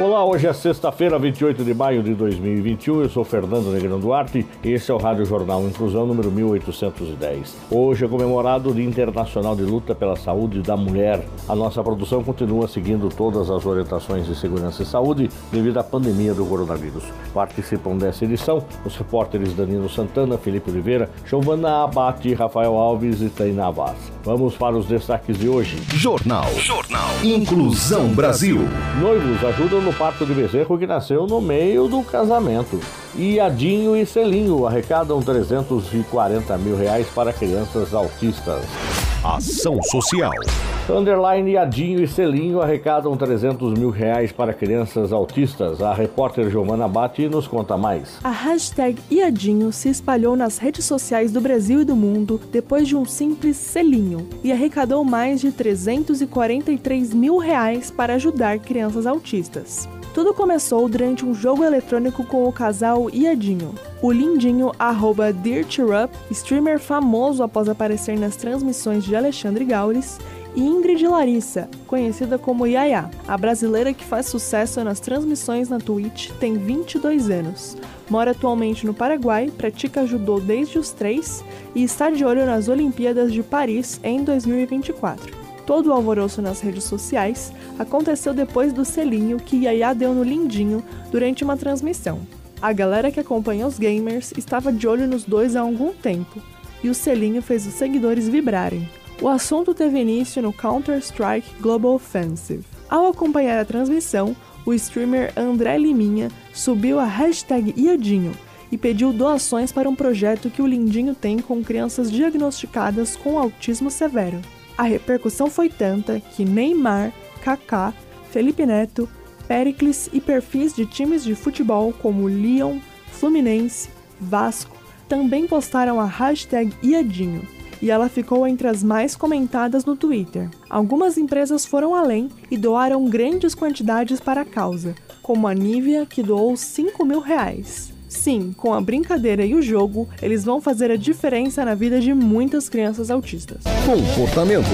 Olá, hoje é sexta-feira, 28 de maio de 2021. Eu sou Fernando Negrão Duarte e esse é o Rádio Jornal Inclusão número 1810. Hoje é comemorado o Dia Internacional de Luta pela Saúde da Mulher. A nossa produção continua seguindo todas as orientações de segurança e saúde devido à pandemia do coronavírus. Participam dessa edição os repórteres Danilo Santana, Felipe Oliveira, Giovana Abate, Rafael Alves e Tainá Vaz. Vamos para os destaques de hoje. Jornal. Jornal. Inclusão Brasil. Noivos ajudam no parto de bezerro que nasceu no meio do casamento. E Adinho e Celinho arrecadam 340 mil reais para crianças autistas. Ação Social. Underline Adinho e Celinho arrecadam 300 mil reais para crianças autistas. A repórter Giovana Batti nos conta mais. A hashtag Iadinho se espalhou nas redes sociais do Brasil e do mundo depois de um simples selinho e arrecadou mais de 343 mil reais para ajudar crianças autistas. Tudo começou durante um jogo eletrônico com o casal Iadinho. O lindinho arroba Dirturup, streamer famoso após aparecer nas transmissões de Alexandre Gaules, e Ingrid Larissa, conhecida como Yaya. A brasileira que faz sucesso nas transmissões na Twitch tem 22 anos. Mora atualmente no Paraguai, pratica judô desde os 3 e está de olho nas Olimpíadas de Paris em 2024. Todo o alvoroço nas redes sociais aconteceu depois do selinho que Yaya deu no lindinho durante uma transmissão. A galera que acompanha os gamers estava de olho nos dois há algum tempo, e o selinho fez os seguidores vibrarem. O assunto teve início no Counter-Strike Global Offensive. Ao acompanhar a transmissão, o streamer André Liminha subiu a hashtag Iadinho e pediu doações para um projeto que o Lindinho tem com crianças diagnosticadas com autismo severo. A repercussão foi tanta que Neymar, Kaká, Felipe Neto, Pericles e perfis de times de futebol como Lyon, Fluminense, Vasco também postaram a hashtag Iadinho e ela ficou entre as mais comentadas no Twitter. Algumas empresas foram além e doaram grandes quantidades para a causa, como a Nivea, que doou 5 mil reais. Sim, com a brincadeira e o jogo, eles vão fazer a diferença na vida de muitas crianças autistas. Comportamento.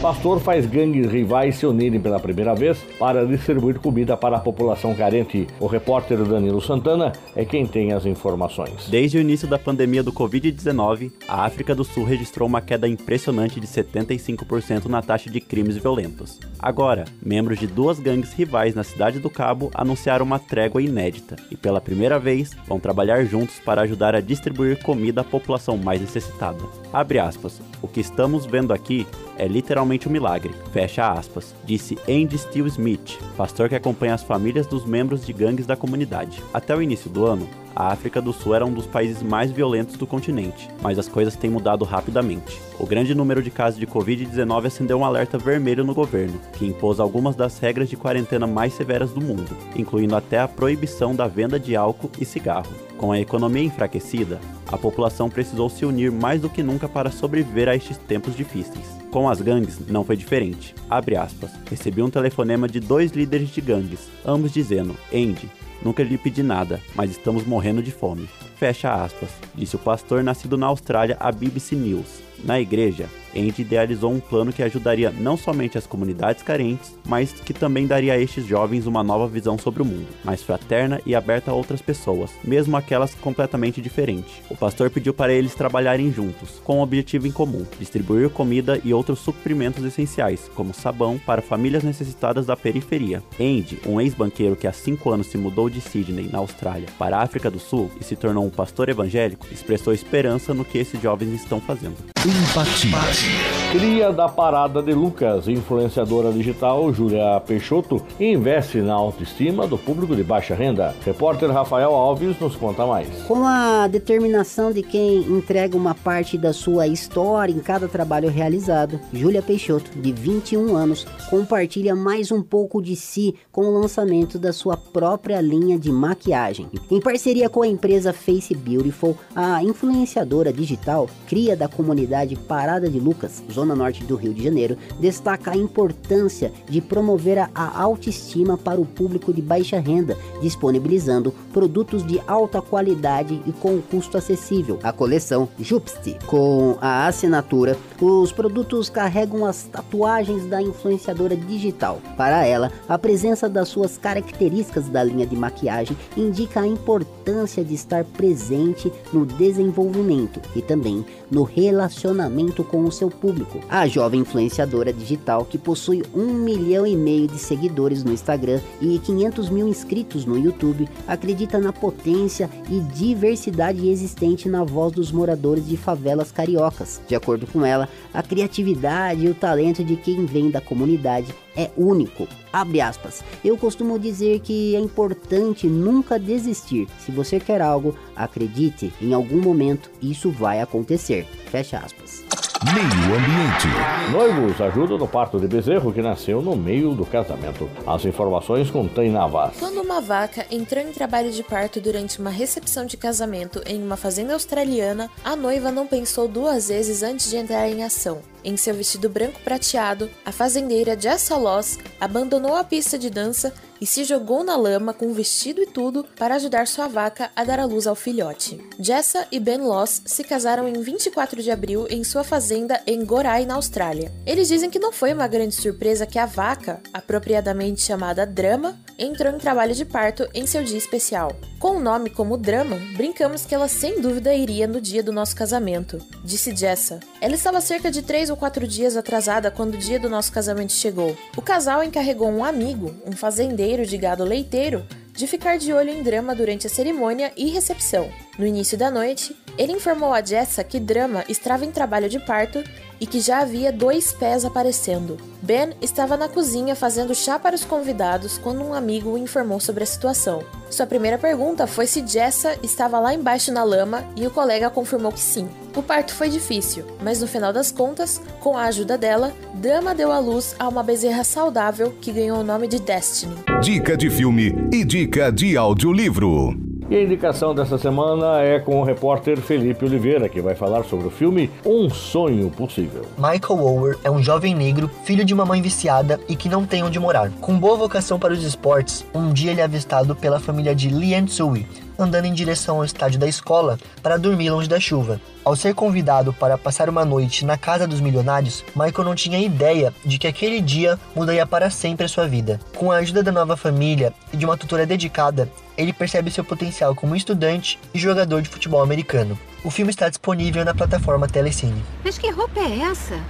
Pastor faz gangues rivais se unirem pela primeira vez para distribuir comida para a população carente. O repórter Danilo Santana é quem tem as informações. Desde o início da pandemia do Covid-19, a África do Sul registrou uma queda impressionante de 75% na taxa de crimes violentos. Agora, membros de duas gangues rivais na cidade do Cabo anunciaram uma trégua inédita e, pela primeira vez, vão trabalhar juntos para ajudar a distribuir comida à população mais necessitada. Aspas. O que estamos vendo aqui é literalmente um milagre, fecha aspas, disse Andy Steele Smith, pastor que acompanha as famílias dos membros de gangues da comunidade. Até o início do ano, a África do Sul era um dos países mais violentos do continente, mas as coisas têm mudado rapidamente. O grande número de casos de Covid-19 acendeu um alerta vermelho no governo, que impôs algumas das regras de quarentena mais severas do mundo, incluindo até a proibição da venda de álcool e cigarro. Com a economia enfraquecida, a população precisou se unir mais do que nunca para sobreviver a estes tempos difíceis. Com as gangues não foi diferente. Abre aspas. Recebi um telefonema de dois líderes de gangues, ambos dizendo: Andy, nunca lhe pedi nada, mas estamos morrendo de fome. Fecha aspas, disse o pastor nascido na Austrália à BBC News. Na igreja, Andy idealizou um plano que ajudaria não somente as comunidades carentes, mas que também daria a estes jovens uma nova visão sobre o mundo, mais fraterna e aberta a outras pessoas, mesmo aquelas completamente diferentes. O pastor pediu para eles trabalharem juntos, com um objetivo em comum: distribuir comida e outros suprimentos essenciais, como sabão, para famílias necessitadas da periferia. Andy, um ex-banqueiro que há cinco anos se mudou de Sydney, na Austrália, para a África do Sul e se tornou um pastor evangélico, expressou esperança no que esses jovens estão fazendo. Empatia. Cria da parada de Lucas, influenciadora digital Júlia Peixoto, investe na autoestima do público de baixa renda. Repórter Rafael Alves nos conta mais. Com a determinação de quem entrega uma parte da sua história em cada trabalho realizado, Júlia Peixoto, de 21 anos, compartilha mais um pouco de si com o lançamento da sua própria linha de maquiagem. Em parceria com a empresa Face Beautiful, a influenciadora digital cria da comunidade Parada de Lucas, zona norte do Rio de Janeiro, destaca a importância de promover a autoestima para o público de baixa renda, disponibilizando produtos de alta qualidade e com custo acessível. A coleção Jupsti, com a assinatura, os produtos carregam as tatuagens da influenciadora digital. Para ela, a presença das suas características da linha de maquiagem indica a importância de estar presente no desenvolvimento e também no relacionamento com o seu público. A jovem influenciadora digital, que possui um milhão e meio de seguidores no Instagram e 500 mil inscritos no YouTube, acredita na potência e diversidade existente na voz dos moradores de favelas cariocas. De acordo com ela, a criatividade e o talento de quem vem da comunidade é único. Abre aspas. Eu costumo dizer que é importante nunca desistir. Se você quer algo, acredite, em algum momento isso vai acontecer. Fecha aspas. Meio Ambiente. Noivos ajudam no parto de bezerro que nasceu no meio do casamento. As informações Taina Navas. Quando uma vaca entrou em trabalho de parto durante uma recepção de casamento em uma fazenda australiana, a noiva não pensou duas vezes antes de entrar em ação. Em seu vestido branco prateado, a fazendeira Jessa Loss abandonou a pista de dança e se jogou na lama com vestido e tudo para ajudar sua vaca a dar à luz ao filhote. Jessa e Ben Loss se casaram em 24 de abril em sua fazenda em Gorai, na Austrália. Eles dizem que não foi uma grande surpresa que a vaca, apropriadamente chamada Drama, entrou em trabalho de parto em seu dia especial. Com o nome como Drama, brincamos que ela sem dúvida iria no dia do nosso casamento, disse Jessa. Ela estava cerca de 3 ou 4 dias atrasada quando o dia do nosso casamento chegou. O casal encarregou um amigo, um fazendeiro de gado leiteiro, de ficar de olho em Drama durante a cerimônia e recepção. No início da noite, ele informou a Jessa que Drama estava em trabalho de parto e que já havia dois pés aparecendo. Ben estava na cozinha fazendo chá para os convidados quando um amigo o informou sobre a situação. Sua primeira pergunta foi se Jessa estava lá embaixo na lama e o colega confirmou que sim. O parto foi difícil, mas no final das contas, com a ajuda dela, Drama deu à luz a uma bezerra saudável que ganhou o nome de Destiny. Dica de filme e dica de audiolivro. E a indicação dessa semana é com o repórter Felipe Oliveira, que vai falar sobre o filme Um Sonho Possível. Michael Ower é um jovem negro, filho de uma mãe viciada e que não tem onde morar. Com boa vocação para os esportes, um dia ele é avistado pela família de Lee Tsui, andando em direção ao estádio da escola para dormir longe da chuva. Ao ser convidado para passar uma noite na casa dos milionários, Michael não tinha ideia de que aquele dia mudaria para sempre a sua vida. Com a ajuda da nova família e de uma tutora dedicada, ele percebe seu potencial como estudante e jogador de futebol americano. O filme está disponível na plataforma Telecine. Mas que roupa é essa?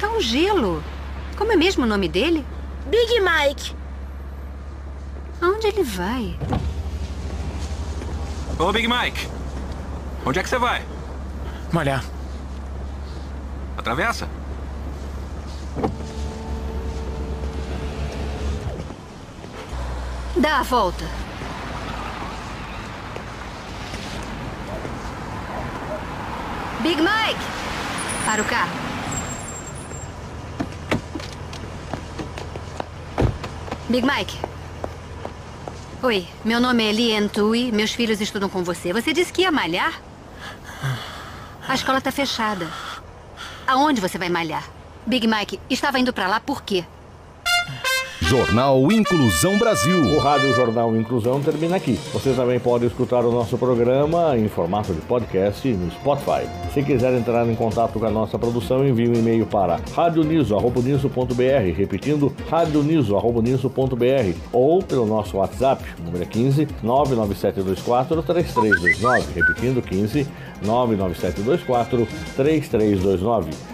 Tá um gelo. Como é mesmo o nome dele? Big Mike. Aonde ele vai? Ô, Big Mike. Onde é que você vai? Malhar. Atravessa? Dá a volta. Big Mike! Para o carro. Big Mike. Oi, meu nome é Lien Tui. Meus filhos estudam com você. Você disse que ia malhar? A escola está fechada. Aonde você vai malhar? Big Mike estava indo para lá por quê? Jornal Inclusão Brasil. O Rádio Jornal Inclusão termina aqui. Você também pode escutar o nosso programa em formato de podcast no Spotify. Se quiser entrar em contato com a nossa produção, envie um e-mail para radioniso.br, repetindo radioniso.br ou pelo nosso WhatsApp, número 15 99724 3329, repetindo 15 99724 3329.